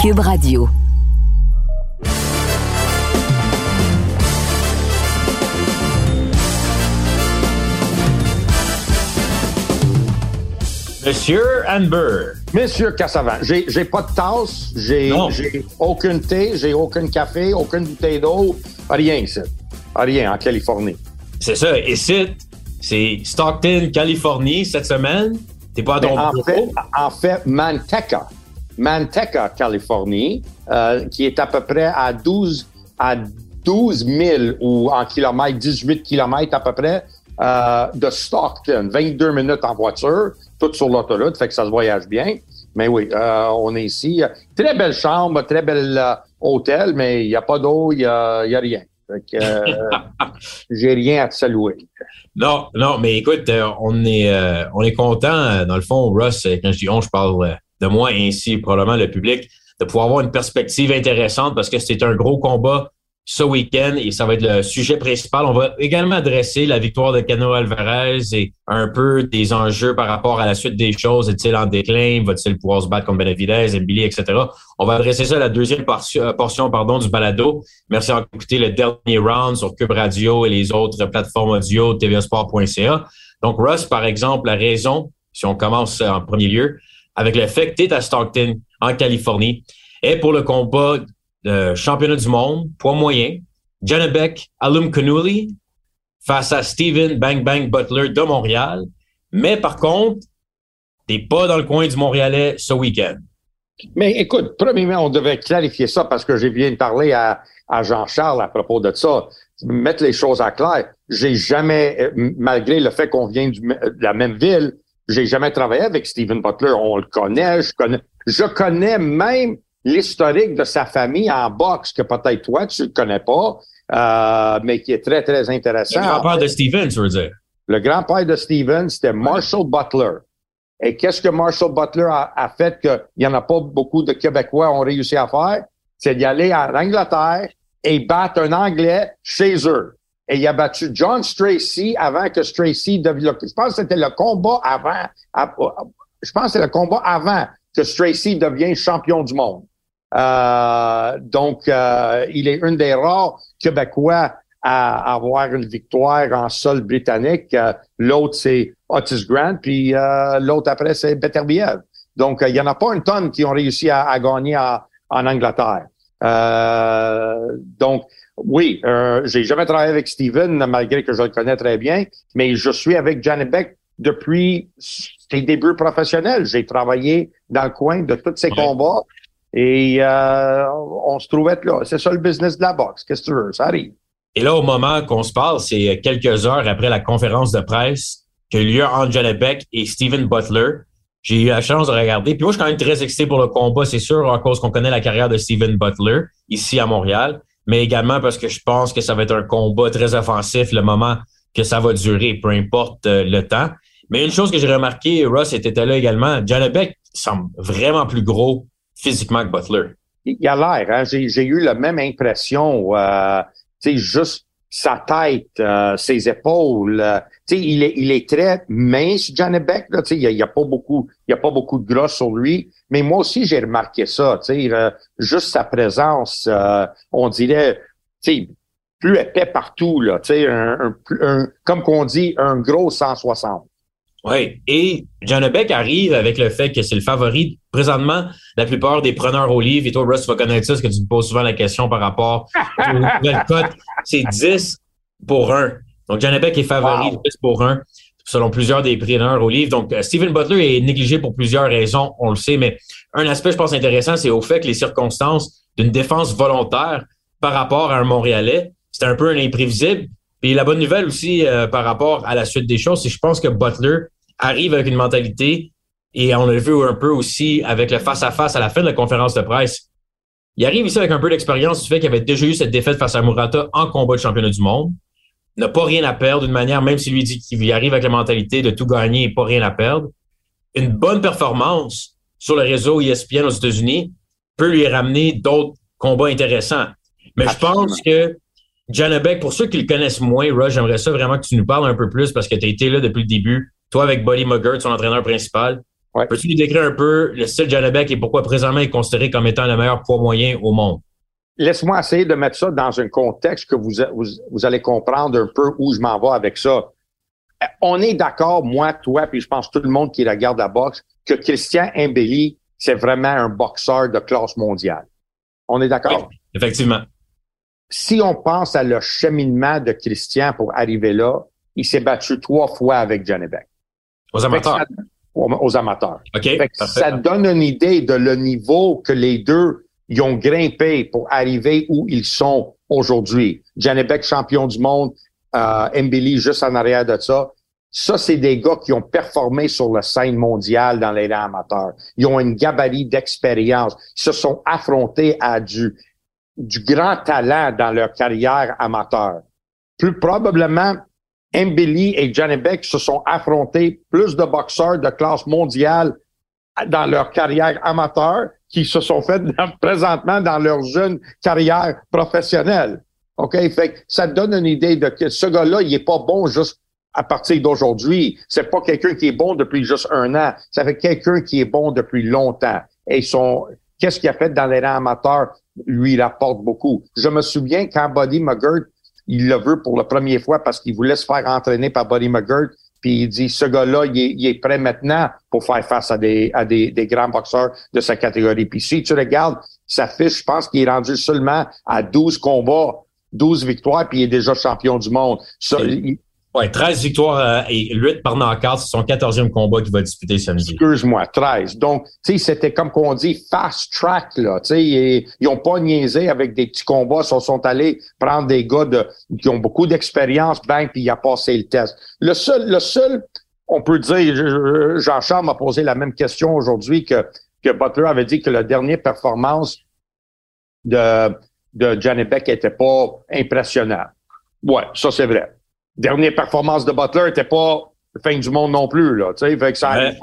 Cube Radio. Monsieur Amber. Monsieur Cassavan, j'ai, j'ai pas de tasse, j'ai, j'ai aucun thé, j'ai aucun café, aucune bouteille d'eau, rien ici. Rien en Californie. C'est ça. Et c'est, c'est Stockton, Californie, cette semaine. T'es pas à ton en, bureau? fait, en fait, Manteca, Manteca, Californie, euh, qui est à peu près à 12, à 12 000 ou en kilomètres, 18 kilomètres à peu près euh, de Stockton, 22 minutes en voiture, tout sur l'autoroute, fait que ça se voyage bien. Mais oui, euh, on est ici. Très belle chambre, très bel hôtel, mais il n'y a pas d'eau, il n'y a, y a rien. Euh, j'ai rien à te saluer. Non, non, mais écoute, euh, on est euh, on est content, dans le fond, Russ, quand je dis on, je parle de moi et ainsi probablement le public, de pouvoir avoir une perspective intéressante parce que c'est un gros combat ce week-end et ça va être le sujet principal. On va également adresser la victoire de Cano Alvarez et un peu des enjeux par rapport à la suite des choses. Est-il en déclin? Va-t-il pouvoir se battre contre Benavidez, Mbili, etc.? On va adresser ça à la deuxième portion, euh, portion pardon, du balado. Merci d'avoir écouté le dernier round sur Cube Radio et les autres plateformes audio, tvsport.ca. Donc, Russ, par exemple, la raison, si on commence en premier lieu, avec le fait que tu es à Stockton, en Californie, est pour le combat de championnat du monde, poids moyen, Janabek Alum Kanuli face à Steven Bang Bang Butler de Montréal. Mais par contre, t'es pas dans le coin du Montréalais ce week-end. Mais écoute, premièrement, on devait clarifier ça parce que j'ai bien parlé à, à Jean-Charles à propos de ça. Mettre les choses à clair. J'ai jamais, euh, malgré le fait qu'on vient de la même ville, j'ai jamais travaillé avec Steven Butler. On le connaît, je connais, je connais même l'historique de sa famille en boxe que peut-être toi tu le connais pas, euh, mais qui est très très Le intéressant. grand-père de Steven, tu veux dire? Le grand-père de Steven, c'était Marshall Butler. Et qu'est-ce que Marshall Butler a, a fait qu'il n'y en a pas beaucoup de Québécois ont réussi à faire? C'est d'y aller en Angleterre et battre un Anglais chez eux. Et il a battu John Stracy avant que Stracy devienne... Je pense que c'était le combat avant... Je pense que c'est le combat avant que Stracy devienne champion du monde. Euh, donc, euh, il est un des rares Québécois à avoir une victoire en sol britannique. Euh, l'autre, c'est Otis Grant, puis euh, l'autre après, c'est Beterbiev. Donc, euh, il y en a pas une tonne qui ont réussi à, gagner en, Angleterre. Donc, oui, euh, j'ai jamais travaillé avec Steven, malgré que je le connais très bien, mais je suis avec Janet Beck depuis ses débuts professionnels. J'ai travaillé dans le coin de tous ces Ouais. combats et euh, on se trouvait là. C'est ça le business de la boxe. Qu'est-ce que tu veux? Ça arrive. Et là, au moment qu'on se parle, c'est quelques heures après la conférence de presse qui a eu lieu entre Janabek et Steven Butler. J'ai eu la chance de regarder. Puis moi, je suis quand même très excité pour le combat, c'est sûr, à cause qu'on connaît la carrière de Steven Butler ici à Montréal, mais également parce que je pense que ça va être un combat très offensif le moment que ça va durer, peu importe euh, le temps. Mais une chose que j'ai remarqué, Russ était là également, Janabek semble vraiment plus gros physiquement que Butler. Il a l'air, hein? j'ai, eu la même impression. Euh, juste sa tête, euh, ses épaules. euh, il est, il est très mince, Janet Beck. Là, il y a, il a pas beaucoup, il a pas beaucoup de gras sur lui. Mais moi aussi, j'ai remarqué ça. Euh, juste sa présence, euh, on dirait, plus épais partout là. Un, un, un- comme qu'on dit, un gros 160. Oui, et Janabek arrive avec le fait que c'est le favori présentement la plupart des preneurs au livre. Et toi, Russ, tu vas connaître ça, parce que tu me poses souvent la question par rapport nouvelles cotes. C'est 10 pour 1. Donc, Janabek est favori Wow. 10 pour 1, selon plusieurs des preneurs au livre. Donc, euh, Stephen Butler est négligé pour plusieurs raisons, on le sait, mais un aspect, je pense, intéressant, c'est au fait que les circonstances d'une défense volontaire par rapport à un Montréalais, c'était un peu un imprévisible. Et la bonne nouvelle aussi euh, par rapport à la suite des choses, c'est que je pense que Butler arrive avec une mentalité, et on l'a vu un peu aussi avec le face-à-face à la fin de la conférence de presse. Il arrive ici avec un peu d'expérience du fait qu'il avait déjà eu cette défaite face à Murata en combat de championnat du monde. N'a pas rien à perdre d'une manière, même s'il lui dit qu'il arrive avec la mentalité de tout gagner et pas rien à perdre. Une bonne performance sur le réseau ESPN aux États-Unis peut lui ramener d'autres combats intéressants. Mais je pense que Janabek, pour ceux qui le connaissent moins, Rush, j'aimerais ça vraiment que tu nous parles un peu plus parce que tu as été là depuis le début. Toi avec Buddy Muggert, son entraîneur principal. Ouais. Peux-tu nous décrire un peu le style Janabek et pourquoi présentement il est considéré comme étant le meilleur poids moyen au monde? Laisse-moi essayer de mettre ça dans un contexte que vous, vous, vous allez comprendre un peu où je m'en vais avec ça. On est d'accord, moi, toi, puis je pense tout le monde qui regarde la boxe, que Christian Mbelli, c'est vraiment un boxeur de classe mondiale. On est d'accord? Oui, effectivement. Si on pense à le cheminement de Christian pour arriver là, il s'est battu trois fois avec Janebek. Aux amateurs. aux, amateurs. OK. ça donne une idée de le niveau que les deux ils ont grimpé pour arriver où ils sont aujourd'hui. Janebek, champion du monde, euh, Mbili juste en arrière de ça. Ça, c'est des gars qui ont performé sur la scène mondiale dans les rangs amateurs. Ils ont une gabarit d'expérience. Ils se sont affrontés à du, du grand talent dans leur carrière amateur. Plus probablement, Mbili et Janebek se sont affrontés plus de boxeurs de classe mondiale dans leur carrière amateur qui se sont fait présentement dans leur jeune carrière professionnelle. OK? Fait que ça donne une idée de que ce gars-là, il est pas bon juste à partir d'aujourd'hui. C'est pas quelqu'un qui est bon depuis juste un an. Ça fait quelqu'un qui est bon depuis longtemps. Et son, qu'est-ce qu'il a fait dans les rangs amateurs? Lui rapporte beaucoup. Je me souviens quand Buddy McGirt, il le veut pour la première fois parce qu'il voulait se faire entraîner par Buddy McGirt, puis il dit ce gars-là, il est, prêt maintenant pour faire face à des, à des, des grands boxeurs de sa catégorie. Puis si tu regardes sa fiche, je pense qu'il est rendu seulement à 12 combats 12 victoires, puis il est déjà champion du monde. Ça, Ouais, 13 victoires euh, et 8 par knockout, c'est son 14e combat qu'il va disputer samedi. Excuse-moi, 13. Donc, tu sais, c'était comme qu'on dit fast track, là. Tu sais, ils ont pas niaisé avec des petits combats, ils sont allés prendre des gars de, qui ont beaucoup d'expérience, bang, puis il a passé le test. Le seul, le seul, on peut dire, Jean-Charles m'a posé la même question aujourd'hui que, que Butler avait dit que la dernière performance de, de Johnny Beck était pas impressionnante. Ouais, ça c'est vrai dernière performance de Butler n'était pas fin du monde non plus, là, tu sais, fait que ça arrive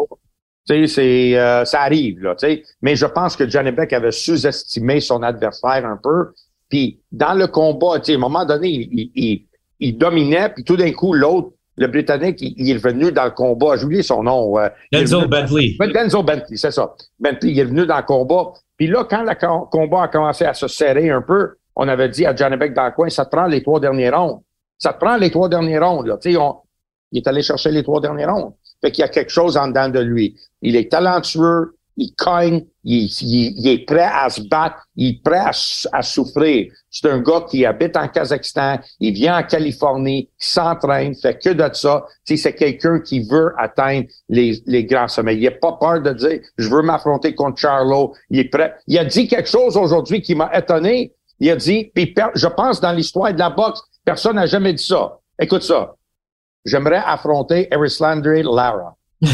Tu sais, c'est, euh, ça arrive, là, tu sais. Mais je pense que Johnny Beck avait sous-estimé son adversaire un peu. Puis, dans le combat, tu sais, à un moment donné, il, il, il dominait, puis tout d'un coup, l'autre, le Britannique, il, est venu dans le combat. J'ai oublié son nom. Euh, Denzel Bentley. Denzel Bentley, c'est ça. Bentley, il est venu dans le combat. Puis là, quand le combat a commencé à se serrer un peu, on avait dit à Johnny Beck dans le coin, ça te prend les trois derniers rondes. Ça te prend les trois derniers rondes. Là. On, il est allé chercher les trois derniers rondes. Fait qu'il y a quelque chose en dedans de lui. Il est talentueux, il cogne, il, il, est prêt à se battre, il est prêt à, souffrir. C'est un gars qui habite en Kazakhstan, il vient en Californie, il s'entraîne, fait que de ça. c'est quelqu'un qui veut atteindre les, les grands sommets. Il n'a pas peur de dire, je veux m'affronter contre Charlo. Il est prêt. Il a dit quelque chose aujourd'hui qui m'a étonné. Il a dit, puis je pense dans l'histoire de la boxe, Personne n'a jamais dit ça. Écoute ça. J'aimerais affronter Landry Lara.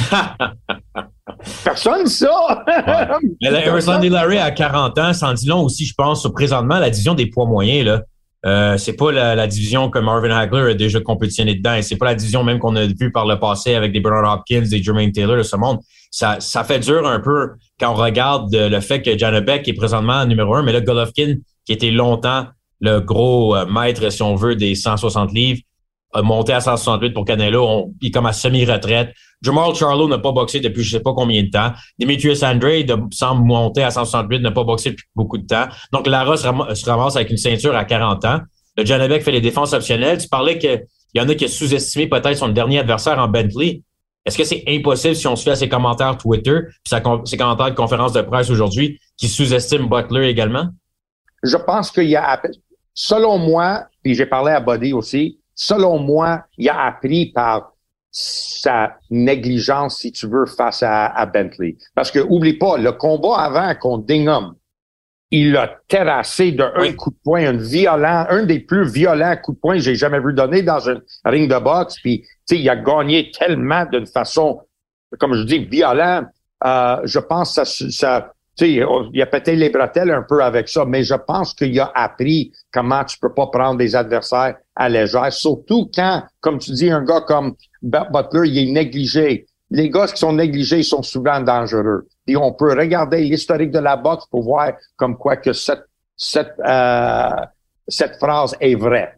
Personne dit ça. ouais. Landry Lara à 40 ans, sans dit long aussi, je pense, présentement, la division des poids moyens, là. Euh, c'est pas la, division que Marvin Hagler a déjà compétitionné dedans. Et c'est pas la division même qu'on a vu par le passé avec des Bernard Hopkins, des Jermaine Taylor de ce monde. Ça, ça fait dur un peu quand on regarde le fait que Janabek est présentement numéro un, mais là, Golovkin, qui était longtemps le gros euh, maître, si on veut, des 160 livres, a monté à 168 pour Canelo. il est comme à semi-retraite. Jamal Charlo n'a pas boxé depuis je sais pas combien de temps. Demetrius Andrade semble monter à 168, n'a pas boxé depuis beaucoup de temps. Donc, Lara se, ramasse avec une ceinture à 40 ans. Le Janabek fait les défenses optionnelles. Tu parlais qu'il y en a qui ont sous-estimé peut-être son dernier adversaire en Bentley. Est-ce que c'est impossible si on se fait à ses commentaires Twitter puis ses commentaires de conférence de presse aujourd'hui qui sous-estime Butler également? Je pense qu'il y a selon moi, puis j'ai parlé à Buddy aussi, selon moi, il a appris par sa négligence, si tu veux, face à, Bentley. Parce que, oublie pas, le combat avant contre Dingham, il l'a terrassé d'un coup de poing, un violent, un des plus violents coups de poing que j'ai jamais vu donner dans un ring de boxe. Puis, tu sais, il a gagné tellement d'une façon, comme je dis, violente. Euh, je pense que ça, ça, il a pété les bretelles un peu avec ça, mais je pense qu'il a appris comment tu peux pas prendre des adversaires à légère, surtout quand, comme tu dis, un gars comme Butler, il est négligé. Les gars qui sont négligés, sont souvent dangereux. Et on peut regarder l'historique de la boxe pour voir comme quoi que cette, cette, euh, cette phrase est vraie.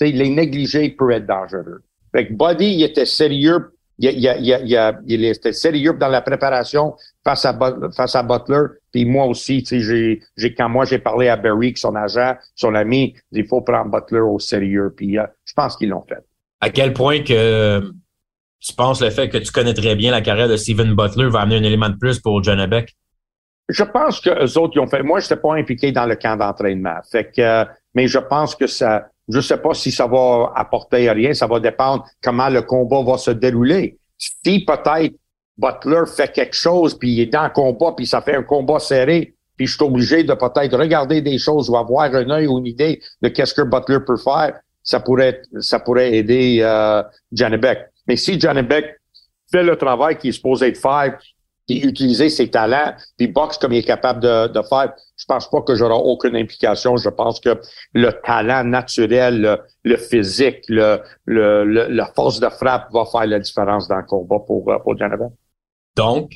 Tu sais, les négligés peuvent être dangereux. Fait que Buddy, il était sérieux il, il, il, il, était sérieux dans la préparation face à, face à Butler. Puis moi aussi, tu sais, j'ai, j'ai, quand moi j'ai parlé à Barry, son agent, son ami, il faut prendre Butler au sérieux. Puis euh, je pense qu'ils l'ont fait. À quel point que tu penses le fait que tu connais très bien la carrière de Steven Butler va amener un élément de plus pour John Beck? Je pense que eux autres, ils ont fait. Moi, je n'étais pas impliqué dans le camp d'entraînement. Fait que, euh, mais je pense que ça. Je sais pas si ça va apporter rien. Ça va dépendre comment le combat va se dérouler. Si peut-être Butler fait quelque chose, puis il est dans combat, puis ça fait un combat serré, puis je suis obligé de peut-être regarder des choses ou avoir un œil ou une idée de qu'est-ce que Butler peut faire, ça pourrait ça pourrait aider euh, Beck. Mais si Johnny Beck fait le travail qu'il est supposé faire, puis utiliser ses talents, puis boxe comme il est capable de, de faire, je pense pas que j'aurai aucune implication. Je pense que le talent naturel, le, physique, le, le, la force de frappe va faire la différence dans le combat pour, euh, pour. Donc,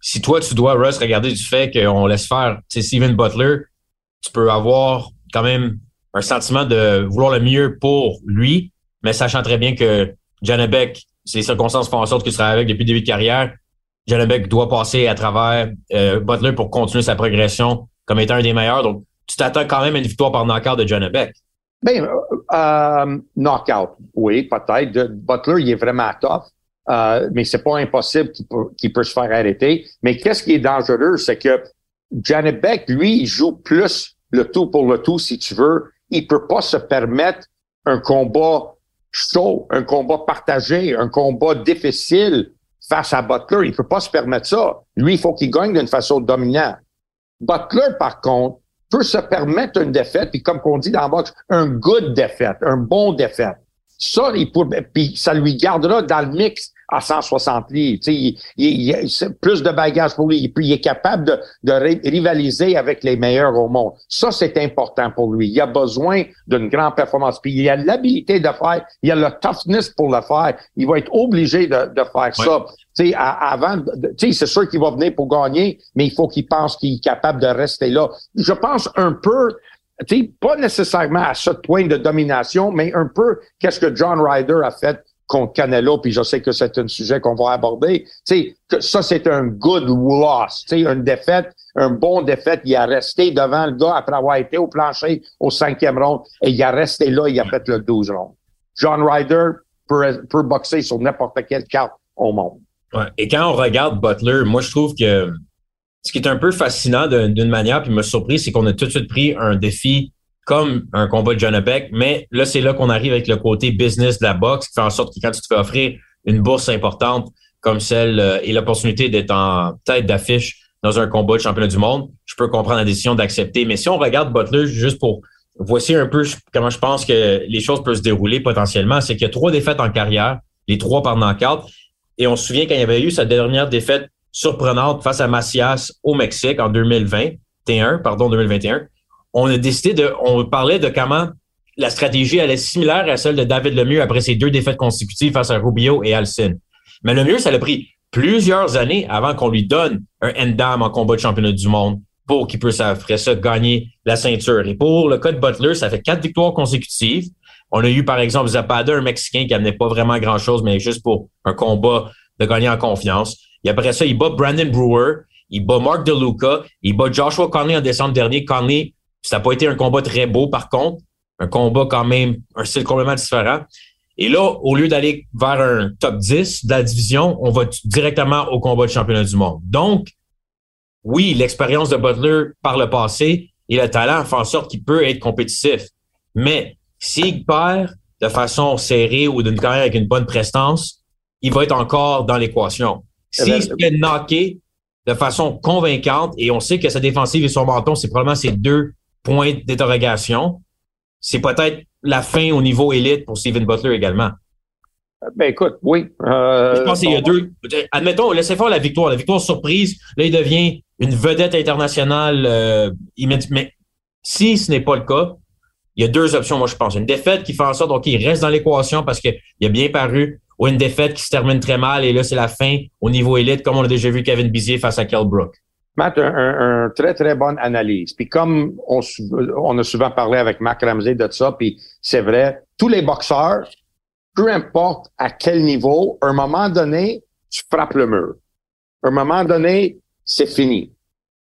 si toi, tu dois, Russ, regarder du fait qu'on laisse faire Steven Butler, tu peux avoir quand même un sentiment de vouloir le mieux pour lui, mais sachant très bien que Janabek, les circonstances font en sorte qu'il sera avec depuis le début de carrière. Janabek doit passer à travers euh, Butler pour continuer sa progression comme étant un des meilleurs. Donc, tu t'attends quand même à une victoire par knockout de Janabek. Ben, euh, knockout, oui, peut-être. Butler, il est vraiment tough. Euh, mais c'est pas impossible qu'il peut, se faire arrêter. Mais qu'est-ce qui est dangereux, c'est que Janet Beck, lui, il joue plus le tout pour le tout, si tu veux. Il peut pas se permettre un combat chaud, un combat partagé, un combat difficile face à Butler. Il peut pas se permettre ça. Lui, il faut qu'il gagne d'une façon dominante. Butler, par contre, peut se permettre une défaite, puis comme on dit dans la boxe, un good défaite, un bon défaite. Ça, il puis ça lui gardera dans le mix à 160 livres. Il, il, il, plus de bagages pour lui. Puis il est capable de, de rivaliser avec les meilleurs au monde. Ça, c'est important pour lui. Il a besoin d'une grande performance. Puis il a l'habilité de faire, il a le toughness pour le faire. Il va être obligé de, de faire ça. Tu avant, tu c'est sûr qu'il va venir pour gagner, mais il faut qu'il pense qu'il est capable de rester là. Je pense un peu sais, pas nécessairement à ce point de domination, mais un peu qu'est-ce que John Ryder a fait contre Canelo, puis je sais que c'est un sujet qu'on va aborder. Ça, c'est un good loss, une défaite, un bon défaite. Il a resté devant le gars après avoir été au plancher au cinquième round, et il a resté là, il a fait le 12 round. John Ryder peut, peut boxer sur n'importe quelle carte au monde. Et quand on regarde Butler, moi, je trouve que ce qui est un peu fascinant d'une manière, puis me surpris, c'est qu'on a tout de suite pris un défi comme un combat de John Beck, mais là, c'est là qu'on arrive avec le côté business de la boxe, qui fait en sorte que quand tu te fais offrir une bourse importante comme celle euh, et l'opportunité d'être en tête d'affiche dans un combat de championnat du monde, je peux comprendre la décision d'accepter. Mais si on regarde Butler juste pour voici un peu comment je pense que les choses peuvent se dérouler potentiellement, c'est qu'il y a trois défaites en carrière, les trois par knockout. Et on se souvient quand il y avait eu sa dernière défaite surprenante face à Macias au Mexique en 2021, pardon, 2021. On a décidé de, on parlait de comment la stratégie allait similaire à celle de David Lemieux après ses deux défaites consécutives face à Rubio et Alcin. Mais Lemieux, ça a pris plusieurs années avant qu'on lui donne un endam en combat de championnat du monde pour qu'il puisse après ça gagner la ceinture. Et pour le cas de Butler, ça fait quatre victoires consécutives. On a eu par exemple Zapada, un Mexicain qui amenait pas vraiment grand-chose, mais juste pour un combat de gagner en confiance. Et après ça, il bat Brandon Brewer, il bat Mark DeLuca, il bat Joshua Conley en décembre dernier. Conley, ça n'a pas été un combat très beau par contre, un combat quand même, un style complètement différent. Et là, au lieu d'aller vers un top 10 de la division, on va directement au combat de championnat du monde. Donc, oui, l'expérience de Butler par le passé et le talent font en sorte qu'il peut être compétitif. Mais s'il perd de façon serrée ou d'une carrière avec une bonne prestance, il va être encore dans l'équation. S'il se fait knocker de façon convaincante, et on sait que sa défensive et son menton, c'est probablement ces deux points d'interrogation, c'est peut-être la fin au niveau élite pour Steven Butler également. Ben écoute, oui. Euh, je pense qu'il y a deux. Admettons, laissez faire la victoire. La victoire surprise, là, il devient une vedette internationale. Euh, mais si ce n'est pas le cas, il y a deux options, moi, je pense. Une défaite qui fait en sorte qu'il reste dans l'équation parce qu'il a bien paru ou une défaite qui se termine très mal et là, c'est la fin au niveau élite, comme on a déjà vu Kevin Bizier face à Kell Brook. Matt, un, un, très, très bonne analyse. Puis comme on, on, a souvent parlé avec Mark Ramsey de ça, puis c'est vrai, tous les boxeurs peu importe à quel niveau, à un moment donné, tu frappes le mur. À un moment donné, c'est fini.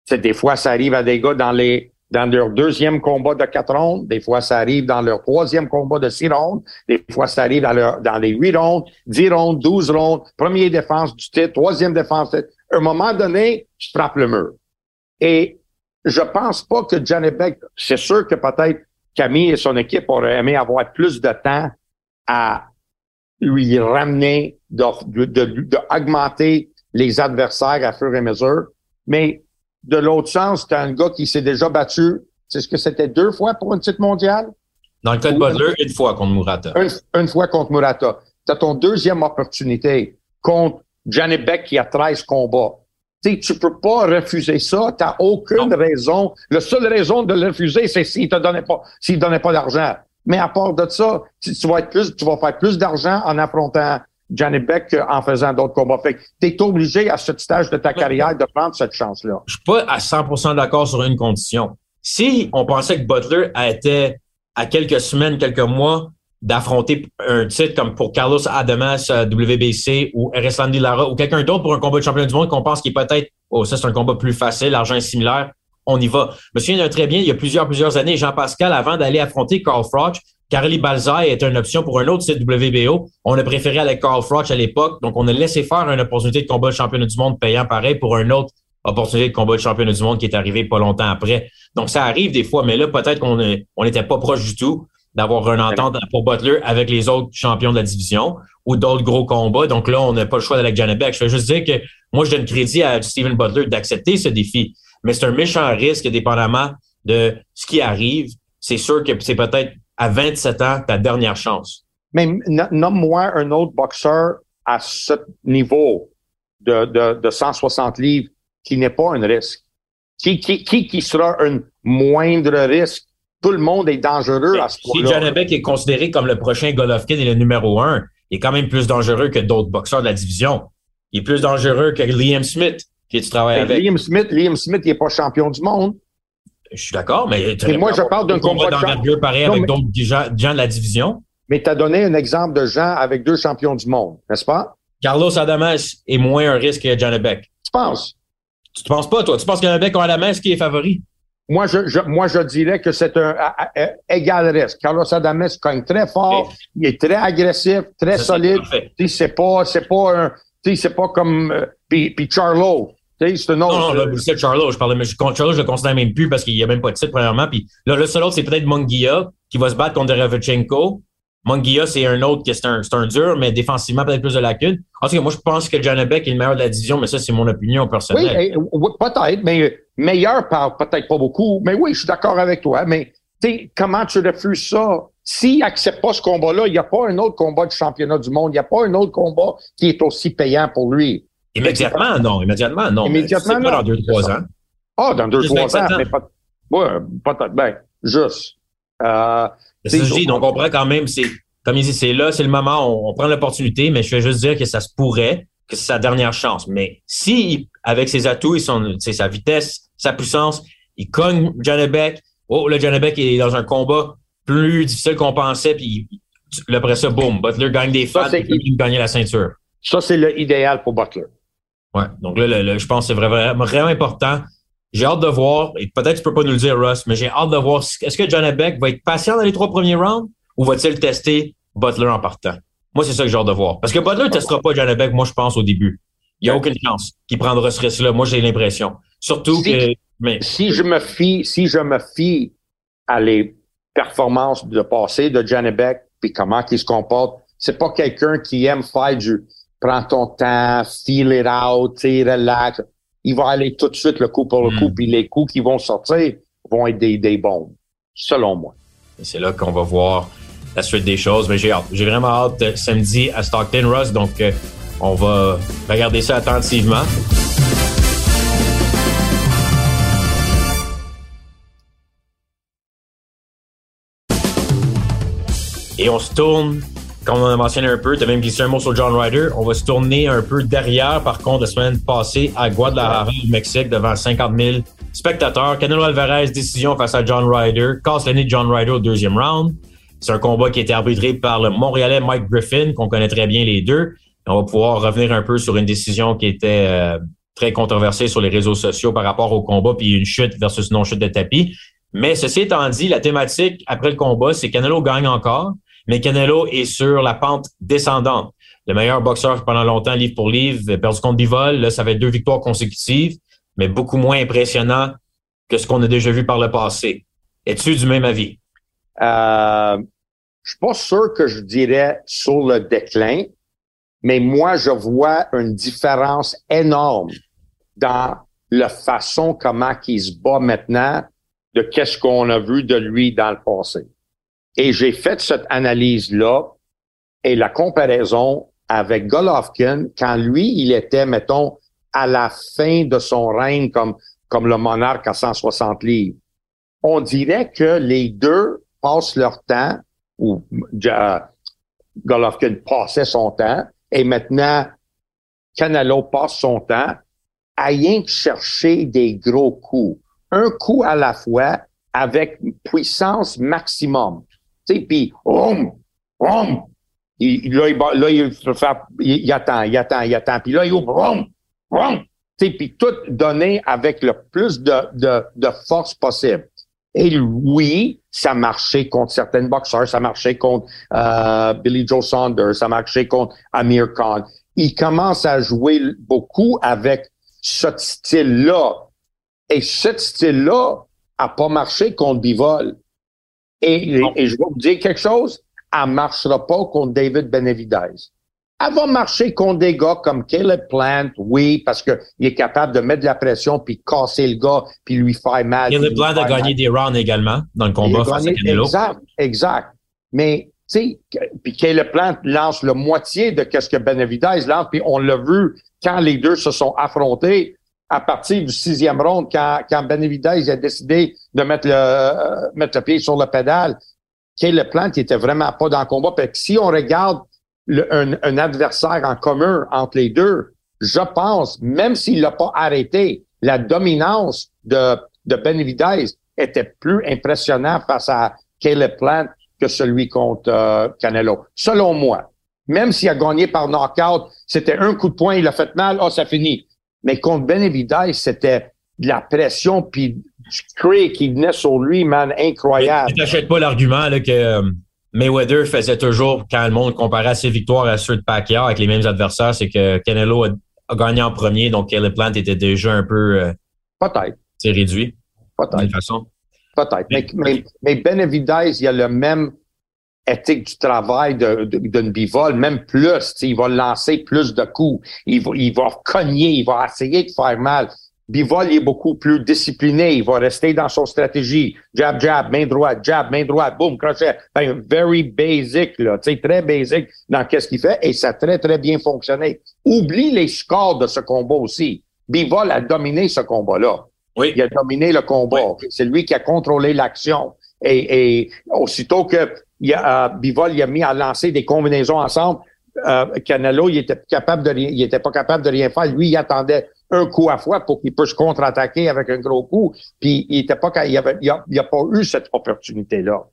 C'est des fois, ça arrive à des gars dans les dans leur deuxième combat de quatre rondes, des fois ça arrive dans leur troisième combat de six rondes, des fois ça arrive dans, leur, dans les huit rondes, dix rondes, douze rondes, première défense du titre, troisième défense. À un moment donné, tu frappes le mur. Et je pense pas que Johnny Beck, c'est sûr que peut-être Camille et son équipe auraient aimé avoir plus de temps à lui ramener, d'augmenter les adversaires à fur et à mesure. Mais de l'autre sens, tu un gars qui s'est déjà battu. C'est ce que c'était deux fois pour une titre mondiale? Dans le cas de Butler, une fois contre Murata. Une, fois contre Murata. Tu as ton deuxième opportunité contre Johnny Beck qui a 13 combats. Tu tu peux pas refuser ça. Tu aucune raison. La seule raison de le refuser, c'est s'il te donnait pas, s'il donnait pas d'argent. Mais à part de ça, tu, vas être plus, tu vas faire plus d'argent en affrontant Johnny Beck en faisant d'autres combats. Fait que t'es obligé à ce stage de ta carrière de prendre cette chance-là. Je suis pas à 100% d'accord sur une condition. Si on pensait que Butler a été à quelques semaines, quelques mois d'affronter un titre comme pour Carlos Adamas WBC ou Erislandy Lara ou quelqu'un d'autre pour un combat de championnat du monde qu'on pense qu'il est peut-être, oh, ça c'est un combat plus facile, l'argent est similaire, on y va. Je me souviens très bien, il y a plusieurs, plusieurs années, Jean-Pascal, avant d'aller affronter Carl Froch, Carly Balzai était une option pour un autre site WBO. On a préféré avec Carl Froch à l'époque. Donc, on a laissé faire une opportunité de combat de championnat du monde payant pareil pour un autre opportunité de combat de championnat du monde qui est arrivé pas longtemps après. Donc, ça arrive des fois, mais là, peut-être qu'on on n'était pas proche du tout d'avoir une entente pour Butler avec les autres champions de la division ou d'autres gros combats. Donc là, on n'a pas le choix d'aller avec Janet Beck. Je veux juste dire que moi, je donne crédit à Steven Butler d'accepter ce défi. Mais c'est un méchant risque, dépendamment de ce qui arrive. C'est sûr que c'est peut-être à 27 ans ta dernière chance. Mais nomme-moi un autre boxeur à ce niveau de, de, de 160 livres qui n'est pas un risque. Qui, qui, qui, qui sera un moindre risque? Tout le monde est dangereux à ce point-là. Si Janabek est considéré comme le prochain Golovkin et le numéro un, il est quand même plus dangereux que d'autres boxeurs de la division. Il est plus dangereux que Liam Smith, qui tu travailles avec. Liam Smith, Liam Smith, il n'est pas champion du monde. Je suis d'accord, mais, moi, je parle d'un combat d'envergure pareil avec d'autres gens, de la division. Mais tu as donné un exemple de gens avec deux champions du monde, n'est-ce pas? Carlos Adamas est moins un risque que John Beck. Tu penses? Tu ne penses pas, toi? Tu penses ou Adamas qui est favori? Moi, je, moi, je dirais que c'est un égal risque. Carlos Adamas cogne très fort, il est très agressif, très solide. C'est pas, c'est pas un, c'est pas comme, euh, puis Charlo. C'est un autre. Non, non, c'est Charlo, je parlais, mais Charlo, je le considère même plus parce qu'il n'y a même pas de titre, premièrement. Puis là, le seul autre, c'est peut-être Mungia qui va se battre contre Revchenko. Mungia, c'est un autre qui est un, un dur, mais défensivement, peut-être plus de lacunes. En tout cas, moi, je pense que Janabek est le meilleur de la division, mais ça, c'est mon opinion personnelle. Oui, peut-être, mais meilleur par peut-être pas beaucoup. Mais oui, je suis d'accord avec toi. Mais comment tu refuses ça? S'il n'accepte pas ce combat-là, il n'y a pas un autre combat de championnat du monde. Il n'y a pas un autre combat qui est aussi payant pour lui. Immédiatement, non. Immédiatement, non. Immédiatement, non. Pas dans deux, trois ans? Ah, dans deux, trois ans, mais pas. Ouais, peut-être. Ben, juste. Euh, c'est ça je dis. Donc, on prend quand même, c'est, comme il dit, c'est là, c'est le moment, on, prend l'opportunité, mais je vais juste dire que ça se pourrait, que c'est sa dernière chance. Mais si, avec ses atouts et son, sa vitesse, sa puissance, il cogne Beck, oh, là, Beck est dans un combat plus difficile qu'on pensait, puis après ça, boum, Butler gagne des fans, et il gagne la ceinture. Ça, c'est l'idéal pour Butler. Ouais. Donc là, je pense que c'est vraiment, vraiment important. J'ai hâte de voir, et peut-être tu peux pas nous le dire, Russ, mais j'ai hâte de voir, est-ce que John Beck va être patient dans les trois premiers rounds ou va-t-il tester Butler en partant? Moi, c'est ça que j'ai hâte de voir. Parce que Butler ne testera pas Beck, moi, je pense, au début. Il n'y a aucune chance qu'il prendra ce risque-là. Moi, j'ai l'impression. Surtout que. Mais... Si je me fie, si je me fie à les performances de passé de Johnny Beck, puis comment il se comporte, c'est pas quelqu'un qui aime faire du prends ton temps, feel it out, relax. Il va aller tout de suite le coup pour le coup, hmm. puis les coups qui vont sortir vont être des, des bombes, selon moi. C'est là qu'on va voir la suite des choses. Mais j'ai hâte. J'ai vraiment hâte euh, samedi à Stockton, Russ. Donc, euh, on va regarder ça attentivement. Et on se tourne comme on a mentionné un peu, tu as même glissé un mot sur John Ryder. On va se tourner un peu derrière, par contre, la semaine passée à Guadalajara, au Mexique, devant 50 000 spectateurs. Canelo Alvarez, décision face à John Ryder. Casse l'année de John Ryder au deuxième round. C'est un combat qui a été arbitré par le Montréalais Mike Griffin, qu'on connaît très bien les deux. On va pouvoir revenir un peu sur une décision qui était euh, très controversée sur les réseaux sociaux par rapport au combat, puis une chute versus non-chute de tapis. Mais ceci étant dit, la thématique après le combat, c'est Canelo gagne encore, mais Canelo est sur la pente descendante. Le meilleur boxeur pendant longtemps, livre pour livre, perdu contre Bivol. Là, ça être deux victoires consécutives, mais beaucoup moins impressionnant que ce qu'on a déjà vu par le passé. Es-tu du même avis? Euh, je suis pas sûr que je dirais sur le déclin, mais moi, je vois une différence énorme dans la façon comment il se bat maintenant de qu'est-ce qu'on a vu de lui dans le passé. Et j'ai fait cette analyse-là et la comparaison avec Golovkin quand lui, il était, mettons, à la fin de son règne comme, comme le monarque à 160 livres. On dirait que les deux passent leur temps, ou Golovkin passait son temps, et maintenant Canelo passe son temps à rien que chercher des gros coups. Un coup à la fois avec puissance maximum. Tu sais, puis, boum, boum, il, là, il, là, il, il, attend, il attend, il attend. Puis là, il ouvre, boum. Tu sais, puis tout donné avec le plus de, de force possible. Et oui, ça marchait contre certains boxeurs, ça marchait contre euh, Billy Joe Saunders, ça marchait contre Amir Khan. Il commence à jouer beaucoup avec ce style-là. Et ce style-là a pas marché contre Bivol. Et, et, je vais vous dire quelque chose, elle marchera pas contre David Benavidez. Elle va marcher contre des gars comme Caleb Plant, oui, parce qu'il est capable de mettre de la pression puis casser le gars puis lui faire mal. Caleb Plant a gagné des rounds également dans le combat face à Canelo. Exact, exact. Mais, tu sais, puis Caleb Plant lance la moitié de ce que Benavidez lance, puis on l'a vu quand les deux se sont affrontés à partir du sixième round, quand, quand Benavidez a décidé de mettre le, euh, mettre le pied sur le pédale, Caleb Plant il était vraiment pas dans le combat. Puis si on regarde un, adversaire en commun entre les deux, je pense, même s'il l'a pas arrêté, la dominance de, de Benavidez était plus impressionnante face à Caleb Plant que celui contre euh, Canelo. Selon moi. Même s'il a gagné par knockout, c'était un coup de poing, il a fait mal, oh, ça finit. Mais contre Benavidez, c'était de la pression puis du cri qui venait sur lui, man, incroyable. Tu n'achètes pas l'argument que euh, Mayweather faisait toujours, quand le monde comparait ses victoires à ceux de Pacquiao avec les mêmes adversaires, c'est que Canelo a, gagné en premier, donc Caleb Plant était déjà un peu euh, peut-être c'est réduit. Peut-être. façon. Peut-être. Mais, mais, mais, Benavidez, il a le même éthique du travail d'une de, bivol, même plus. Il va lancer plus de coups. Il va, il va cogner, il va essayer de faire mal. Bivol est beaucoup plus discipliné. Il va rester dans son stratégie. Jab, jab, main droite, jab, main droite, boum, crochet. Enfin, very basic, là. Tu sais, très basic dans qu'est-ce qu'il fait et ça a très, très bien fonctionné. Oublie les scores de ce combat aussi. Bivol a dominé ce combat-là. Oui. Il a dominé le combat. C'est lui qui a contrôlé l'action. Et, et, aussitôt que il a, euh, Bivol il a mis à lancer des combinaisons ensemble, euh, Canelo, il était capable de il était pas capable de rien faire. Lui, il attendait un coup à fois pour qu'il puisse contre-attaquer avec un gros coup. Puis il était pas, il avait, il a, a pas eu cette opportunité-là.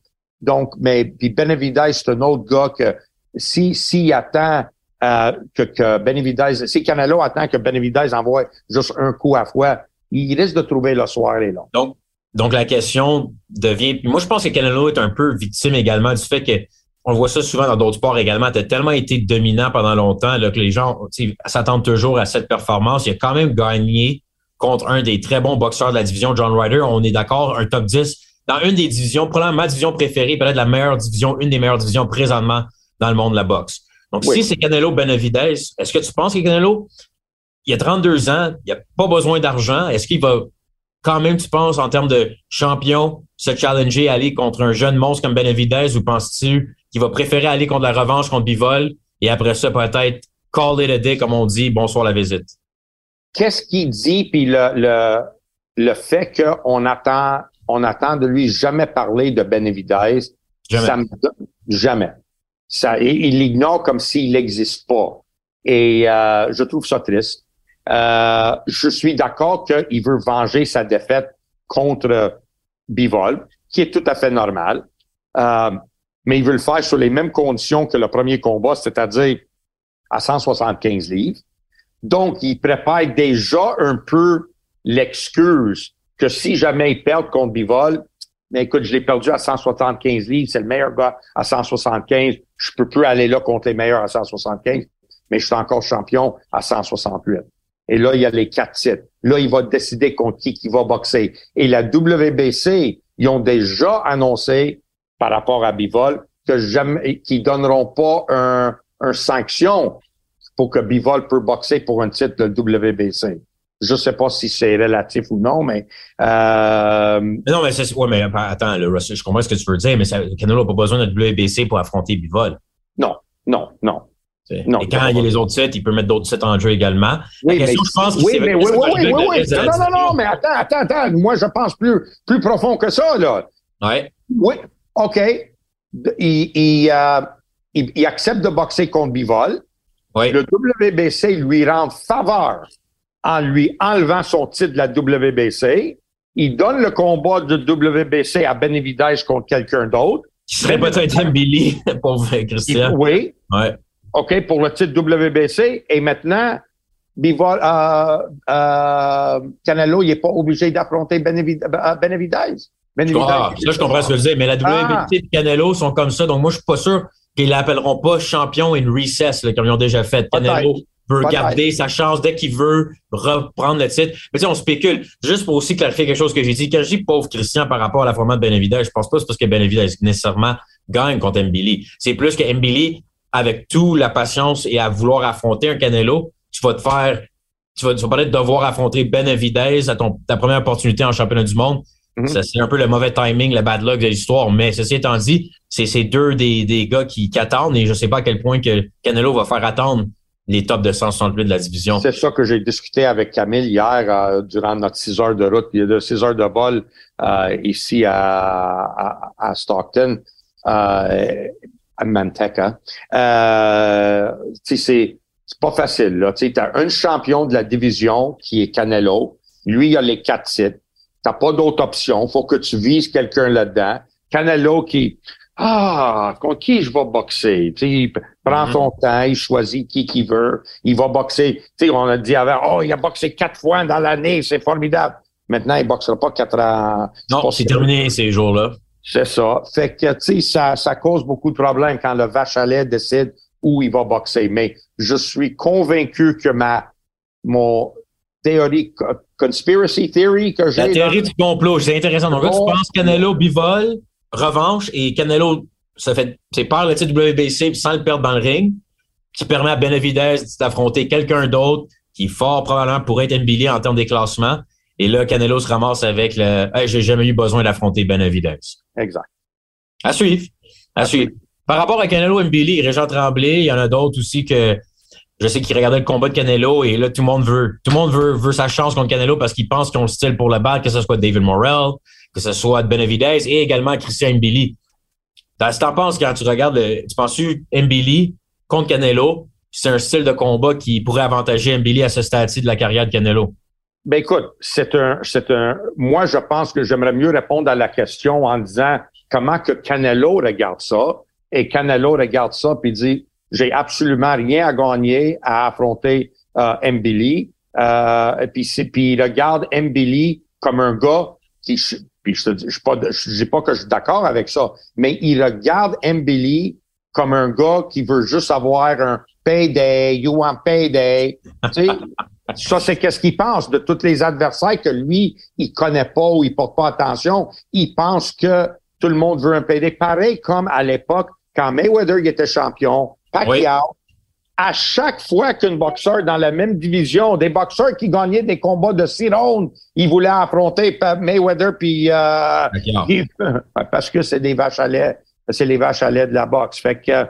Donc, mais puis Benavidez, c'est un autre gars que si s'il attend euh, que, que Benavidez, si Canelo attend que Benavidez envoie juste un coup à fois, il risque de trouver le soir et là. Donc, donc la question devient. Moi, je pense que Canelo est un peu victime également du fait que on voit ça souvent dans d'autres sports également. Tu as tellement été dominant pendant longtemps là, que les gens s'attendent toujours à cette performance. Il a quand même gagné contre un des très bons boxeurs de la division, John Ryder. On est d'accord, un top 10 dans une des divisions, probablement ma division préférée, peut-être la meilleure division, une des meilleures divisions présentement dans le monde de la boxe. Donc, si c'est Canelo Benavidez, est-ce que tu penses que Canelo, il a 32 ans, il a pas besoin d'argent, est-ce qu'il va quand même, tu penses, en termes de champion, se challenger, aller contre un jeune monstre comme Benavidez ou penses-tu qu'il va préférer aller contre la revanche contre Bivol et après ça, peut-être call it a day, comme on dit, bonsoir la visite? Qu'est-ce qu'il dit, puis le, le, le fait qu'on attend, on attend de lui jamais parler de Benavidez, jamais. Ça jamais. Ça, il l'ignore comme s'il n'existe pas. Et euh, je trouve ça triste. Euh, je suis d'accord qu'il veut venger sa défaite contre Bivol, qui est tout à fait normal. Euh, mais il veut le faire sur les mêmes conditions que le premier combat, c'est-à-dire à 175 livres. Donc, il prépare déjà un peu l'excuse que si jamais il perd contre Bivol, mais écoute, je l'ai perdu à 175 livres, c'est le meilleur gars à 175, je peux plus aller là contre les meilleurs à 175, mais je suis encore champion à 168. Et là, il y a les quatre titres. Là, il va décider contre qui qui va boxer. Et la WBC, ils ont déjà annoncé par rapport à Bivol que jamais, qu'ils donneront pas un, un sanction pour que Bivol peut boxer pour un titre de WBC. Je sais pas si c'est relatif ou non, mais, euh... non, mais c'est ouais, mais attends, le je comprends ce que tu veux dire, mais ça, Canelo n'a pas besoin de WBC pour affronter Bivol. Non, non, non. Non, et quand il y a les autres sets, il peut mettre d'autres sets en jeu également. Oui, mais, je pense oui, mais, oui, oui, oui, oui, oui. Non, non, non, mais attends, attends, attends. Moi, je pense plus, plus profond que ça, là. Ouais. Oui, OK. Il, il, euh, il, il accepte de boxer contre Bivol. Oui. Le WBC lui rend faveur en lui enlevant son titre de la WBC. Il donne le combat de WBC à Benavidez contre quelqu'un d'autre. Qui serait peut-être un Billy, pauvre Christian. oui. Ouais. OK, pour le titre WBC. Et maintenant, Bivol, euh, euh, Canelo, il n'est pas obligé d'affronter Benavidez. Benavidez. Ah, ça, je comprends ce que tu dis, mais la WBC ah. et Canelo sont comme ça, donc moi, je suis pas sûr qu'ils l'appelleront pas champion in recess, là, comme ils ont déjà fait. Canelo veut garder sa chance dès qu'il veut reprendre le titre. Mais tu sais, on spécule. Juste pour aussi clarifier quelque chose que j'ai dit. Quand je dis pauvre Christian par rapport à la format de Benavidez, je pense pas que c'est parce que Benavidez nécessairement gagne contre Mbili. C'est plus que Mbili, avec tout la patience et à vouloir affronter un Canelo, tu vas te faire, tu vas, tu vas peut-être devoir affronter Benavidez à ton, ta première opportunité en championnat du monde. Ça, c'est un peu le mauvais timing, le bad luck de l'histoire. Mais ceci étant dit, c'est ces deux des, des gars qui, qui attendent et je sais pas à quel point que Canelo va faire attendre les tops de 168 de la division. C'est ça que j'ai discuté avec Camille hier euh, durant notre 6 heures de route. Il y a de 6 heures de vol euh, ici à, à, à Stockton, euh, Manteca. Euh, c'est c'est pas facile. Tu as un champion de la division qui est Canelo. Lui, il a les quatre titres. T'as pas d'autre option. faut que tu vises quelqu'un là-dedans. Canelo qui ah, contre qui je vais boxer? sais, il prend mm-hmm. son temps, il choisit qui qu'il veut. Il va boxer. sais, on a dit avant, oh, il a boxé quatre fois dans l'année, c'est formidable. Maintenant, il boxera pas quatre ans. Non, c'est terminé ces jours-là. C'est ça. Fait que, tu sais, ça, ça cause beaucoup de problèmes quand le vache à lait décide où il va boxer. Mais je suis convaincu que ma, mon théorie, conspiracy theory que j'ai. La théorie du complot, c'est intéressant. Donc, là, tu penses Canelo bivol, revanche, et Canelo, ça fait, c'est par le titre WBC sans le perdre dans le ring, qui permet à Benavidez d'affronter quelqu'un d'autre qui fort probablement pour être Mbili en termes des classements. Et là, Canelo se ramasse avec le hey, j'ai jamais eu besoin d'affronter Benavidez. Exact. À suivre. À, suivre. Par rapport à Canelo Mbili, Régent Tremblay, il y en a d'autres aussi que je sais qu'ils regardaient le combat de Canelo et là, tout le monde veut, tout le monde veut, veut sa chance contre Canelo parce qu'ils pensent qu'ils ont le style pour le battre, que ce soit David Morrell, que ce soit Benavidez et également Christian Mbili. Que t'en penses quand tu regardes le, tu penses-tu Mbili contre Canelo? C'est un style de combat qui pourrait avantager Mbili à ce stade-ci de la carrière de Canelo? Ben écoute, c'est un, c'est un. Moi, je pense que j'aimerais mieux répondre à la question en disant comment que Canelo regarde ça. Et Canelo regarde ça puis dit j'ai absolument rien à gagner à affronter euh, Mbili. Euh, puis, puis il regarde Mbili comme un gars qui, puis je te dis, je, pas, je dis pas que je suis d'accord avec ça, mais il regarde Mbili comme un gars qui veut juste avoir un payday, you want payday. Tu sais, ça, c'est qu'est-ce qu'il pense de tous les adversaires que lui, il connaît pas ou il porte pas attention. Il pense que tout le monde veut un PD. Pareil comme à l'époque, quand Mayweather était champion, Pacquiao, à chaque fois qu'un boxeur dans la même division, des boxeurs qui gagnaient des combats de six rounds, ils voulaient affronter Mayweather puis, euh, parce que c'est des vaches à lait, c'est les vaches à lait de la boxe. Fait que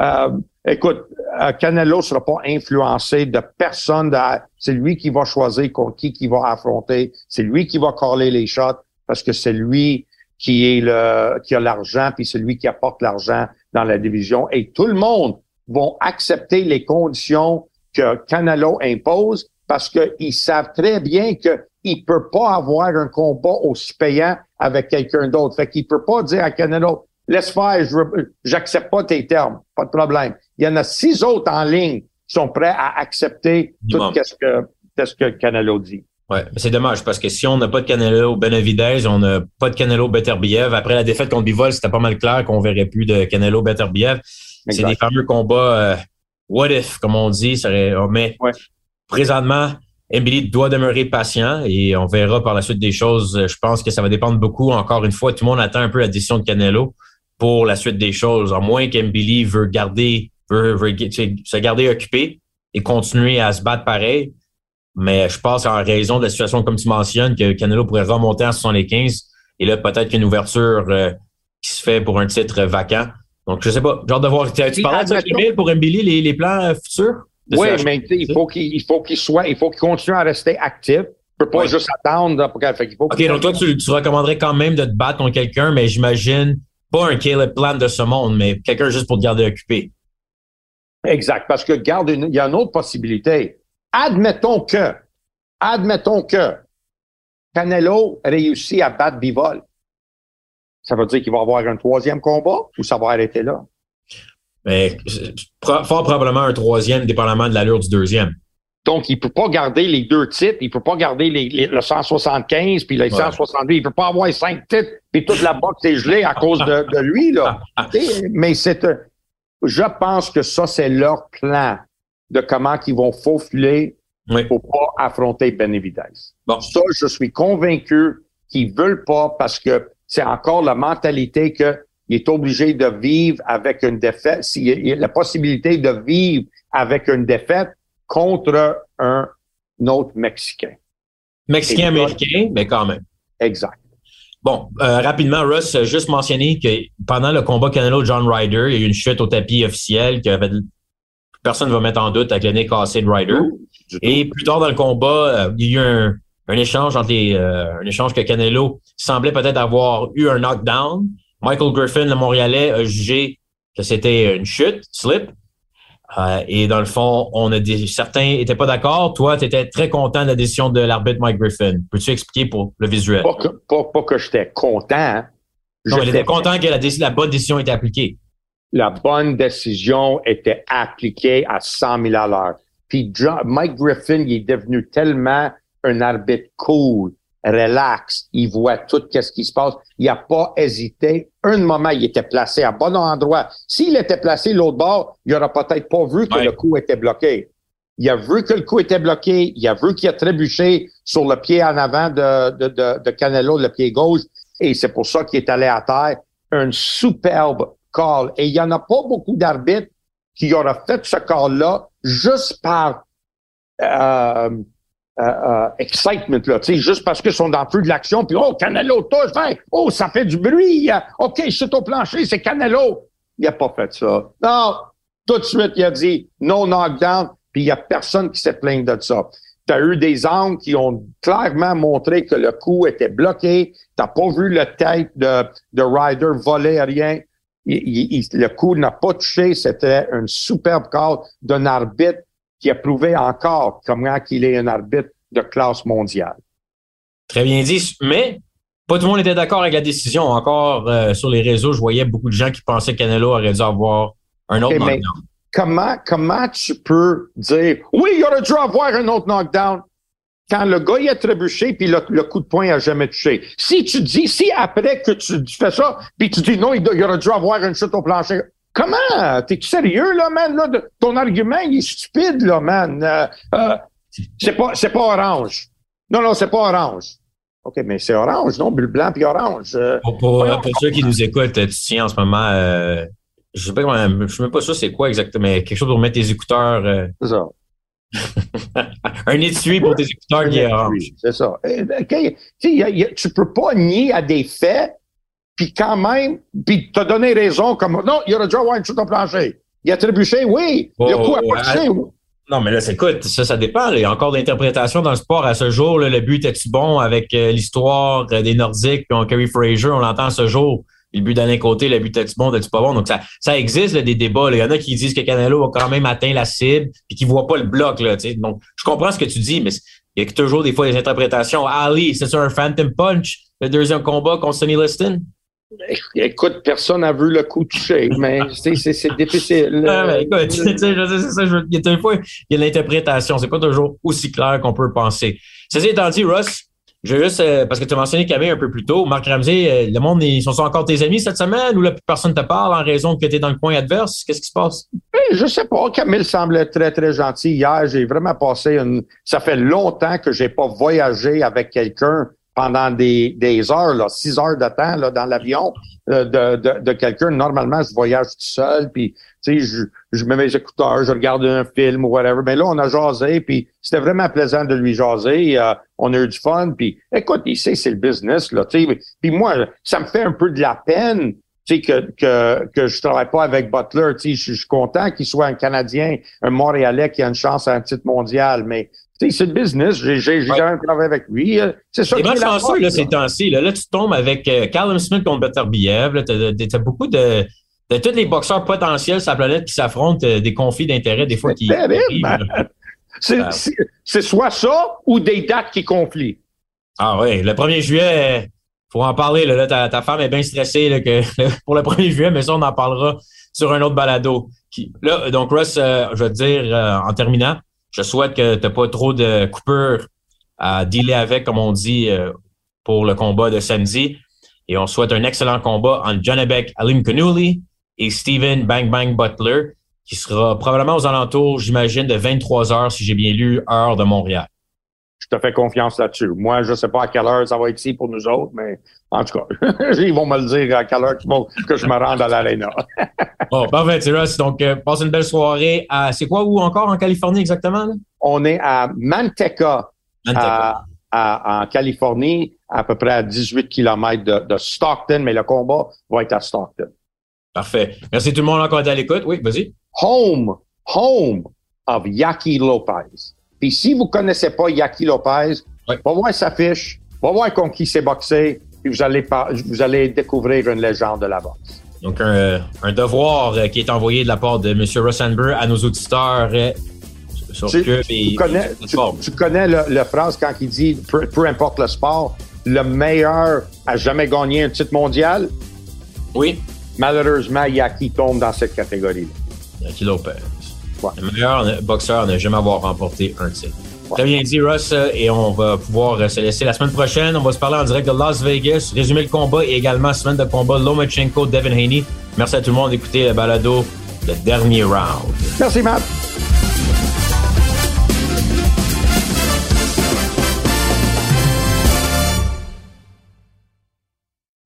euh, Écoute, euh, Canelo sera pas influencé de personne. C'est lui qui va choisir contre qui qui va affronter. C'est lui qui va coller les shots parce que c'est lui qui est le qui a l'argent puis c'est lui qui apporte l'argent dans la division. Et tout le monde vont accepter les conditions que Canelo impose parce qu'ils savent très bien que il peut pas avoir un combat aussi payant avec quelqu'un d'autre. Fait qu'il peut pas dire à Canelo, laisse faire, j'accepte pas tes termes, pas de problème. Il y en a six autres en ligne qui sont prêts à accepter tout ce que, ce que Canelo dit. Ouais, mais c'est dommage parce que si on n'a pas de Canelo Benavidez, on n'a pas de Canelo Beterbiev. Après la défaite contre Bivol, c'était pas mal clair qu'on verrait plus de Canelo Beterbiev. C'est des fameux combats euh, what if, comme on dit. Serait, mais présentement, Emily doit demeurer patient et on verra par la suite des choses. Je pense que ça va dépendre beaucoup. Encore une fois, tout le monde attend un peu la décision de Canelo pour la suite des choses. À moins qu'Emily veut garder, veut, veut se garder occupé et continuer à se battre pareil mais je pense en raison de la situation comme tu mentionnes, que Canelo pourrait remonter en 75 et là, peut-être qu'une ouverture euh, qui se fait pour un titre vacant. Donc, je sais pas. Genre de voir. Tu parlais de ça, pour Mbili, les, les plans euh, futurs? Oui, mais il faut qu'il faut qu'il soit, il faut qu'il continue à rester actif. Il peut pas juste attendre. Pour fait faut OK, donc toi, tu, tu, recommanderais quand même de te battre contre quelqu'un, mais j'imagine pas un Caleb Plan de ce monde, mais quelqu'un juste pour te garder occupé. Exact, parce que garde il y a une autre possibilité Admettons que, admettons que Canelo réussit à battre Bivol. Ça veut dire qu'il va avoir un troisième combat ou ça va arrêter là? Mais, fort probablement un troisième, dépendamment de l'allure du deuxième. Donc, il peut pas garder les deux titres, il peut pas garder les, le 175 puis le 170, il peut pas avoir cinq titres puis toute la boxe est gelée à cause de, de lui, là. Mais c'est, je pense que ça, c'est leur plan de comment ils vont faufiler pour pas affronter Benavidez. Bon. Ça, je suis convaincu qu'ils veulent pas parce que c'est encore la mentalité qu'il est obligé de vivre avec une défaite, s'il y a la possibilité de vivre avec une défaite contre un autre Mexicain. Mexicain-américain, mais quand même. Exact. Bon, euh, rapidement, Russ, juste mentionné que pendant le combat Canelo-John Ryder, il y a eu une chute au tapis officiel avait personne ne va mettre en doute avec le nez cassé de Ryder. Et plus tard dans le combat, euh, il y a eu un, un échange entre les, euh, un échange que Canelo semblait peut-être avoir eu un knockdown. Michael Griffin, le Montréalais, a jugé que c'était une chute, slip. Euh, et dans le fond, on a dit, certains étaient pas d'accord. Toi, tu étais très content de la décision de l'arbitre Mike Griffin. Peux-tu expliquer pour le visuel? Pas que, pas, pas que j'étais content. Non, il était content que la, la bonne décision ait été appliquée la bonne décision était appliquée à 100 000 à l'heure. Puis Mike Griffin, il est devenu tellement un arbitre cool, relax, il voit tout ce qui se passe. Il n'a pas hésité. Un moment, il était placé à bon endroit. S'il était placé l'autre bord, il n'aurait peut-être pas vu que le coup était bloqué. Il a vu que le coup était bloqué. Il a vu qu'il a trébuché sur le pied en avant de, de, de, de Canelo, le pied gauche. Et c'est pour ça qu'il est allé à terre. Un superbe call. Et il n'y en a pas beaucoup d'arbitres qui auraient fait ce call-là juste par euh, euh, euh excitement, là, juste parce qu'ils sont dans le feu de l'action, puis oh, Canelo touche, oh, ça fait du bruit, OK, je suis au plancher, c'est Canelo. Il n'a pas fait ça. Non, tout de suite, il a dit no knockdown, puis il n'y a personne qui s'est plaint de ça. Tu as eu des angles qui ont clairement montré que le coup était bloqué. Tu pas vu le tête de, de Ryder voler rien le coup n'a pas touché. C'était un superbe call d'un arbitre qui a prouvé encore comment qu'il est un arbitre de classe mondiale. Très bien dit, mais pas tout le monde était d'accord avec la décision. Encore euh, sur les réseaux, je voyais beaucoup de gens qui pensaient que Canelo aurait dû avoir un autre knockdown. Comment, comment tu peux dire oui, il aurait dû avoir un autre knockdown? quand le gars il a trébuché puis le, coup de poing a jamais touché? Si tu dis, si après que tu, fais ça, puis tu dis non, il, aurait dû avoir une chute au plancher. Comment? T'es-tu sérieux, là, man? Là, ton argument, il est stupide, là, man. Euh, euh, c'est pas, c'est pas orange. Non, non, c'est pas orange. OK, mais c'est orange, non? Bleu, blanc puis orange. Euh, pour, ceux qui nous écoutent, tu tiens en ce moment, je sais pas je sais même pas sûr c'est quoi exactement, mais quelque chose pour mettre tes écouteurs. c'est ça. un étui pour tes écouteurs qui est C'est ça. Eh, ben, tu peux pas nier à des faits, puis quand même, puis t'as donné raison comme non, il y aurait dû avoir une chute au plancher. Il a trébuché, oui. il a coup à Non, mais là, écoute, ça, ça dépend. Il y a encore d'interprétation dans le sport à ce jour. le but était-tu bon avec euh, l'histoire euh, des Nordiques, puis on Kerry Fraser, on l'entend ce jour le but d'Alain Côté, le but d'être bon, d'être pas bon? Donc, ça, ça existe, des débats. Il y en a qui disent que Canelo a quand même atteint la cible et qui voient pas le bloc. Là, Donc, je comprends ce que tu dis, mais il y a toujours des fois des interprétations. Ali, c'est un Phantom Punch, le deuxième combat contre Sonny Liston? Écoute, personne n'a vu le coup touché, mais c'est difficile. Ah, ben, écoute, je sais, ça, il y a une fois, il y a l'interprétation. C'est pas toujours aussi clair qu'on peut penser. Ceci étant dit, Russ, je veux juste, euh, parce que tu as mentionné Camille un peu plus tôt, Marc Ramsey, euh, le monde, ils sont encore tes amis cette semaine ou là, personne te parle en raison que tu es dans le coin adverse? Qu'est-ce qui se passe? Je sais pas. Camille semble très, très gentil. Hier, j'ai vraiment passé une. Ça fait longtemps que j'ai pas voyagé avec quelqu'un pendant des, des heures, là, six heures de temps là, dans l'avion euh, de, de, de quelqu'un. Normalement, je voyage tout seul, puis je, je mets mes écouteurs, je regarde un film ou whatever. Mais là, on a jasé, puis c'était vraiment plaisant de lui jaser. Euh, on a eu du fun, puis écoute, il sait c'est le business, là. Puis moi, ça me fait un peu de la peine. Que, que, que je travaille pas avec Butler. Je, suis content qu'il soit un Canadien, un Montréalais qui a une chance à un titre mondial, mais c'est le business. J'ai jamais travaillé avec lui. Euh, c'est ça. Et bien chanceux, là, ces temps-ci. Là, là, tu tombes avec euh, Callum Smith contre Beterbiev. Tu as, beaucoup de, de tous les boxeurs potentiels sur la planète qui s'affrontent, euh, des conflits d'intérêts, des fois qui. C'est soit ça ou des dates qui conflient. Ah oui, le 1er juillet, faut en parler. Là, ta, ta, femme est bien stressée là, que, pour le 1er juillet, mais ça, on en parlera sur un autre balado. Qui, là, donc, Russ, je veux te dire, en terminant, je souhaite que tu pas trop de coupures à dealer avec, comme on dit, euh, pour le combat de samedi. Et on souhaite un excellent combat entre Janabek Alim Kanuli et Steven Bang Bang Butler, qui sera probablement aux alentours, j'imagine, de 23 heures, si j'ai bien lu, heure de Montréal je te fais confiance là-dessus. Moi, je ne sais pas à quelle heure ça va être ici pour nous autres, mais en tout cas, ils vont me le dire à quelle heure que je me rende à l'aréna. bon, parfait, Russ. Donc, euh, passe une belle soirée. C'est quoi, où encore en Californie exactement? On est à Manteca, en Californie, à peu près à 18 km de, Stockton, mais le combat va être à Stockton. Parfait. Merci tout le monde encore à l'écoute. Oui, vas-y. Home, home of Yaki Lopez. Puis si vous connaissez pas Yaki Lopez, va voir sa fiche, va voir contre qui s'est boxé, puis vous allez, vous allez découvrir une légende de la boxe. Donc, un, devoir euh, qui est envoyé de la part de M. Rosenberg à nos auditeurs euh, tu, connais, tu, connais le, phrase quand il dit peu, importe le sport, le meilleur a jamais gagné un titre mondial? Oui. Malheureusement, Yaki tombe dans cette catégorie-là. Yaki Lopez. Le meilleur boxeur n'a jamais avoir remporté un titre. Très bien dit, Russ, et on va pouvoir se laisser la semaine prochaine. On va se parler en direct de Las Vegas, résumer le combat et également semaine de combat Lomachenko, Devin Haney. Merci à tout le monde d'écouter le balado, le dernier round. Merci, Matt.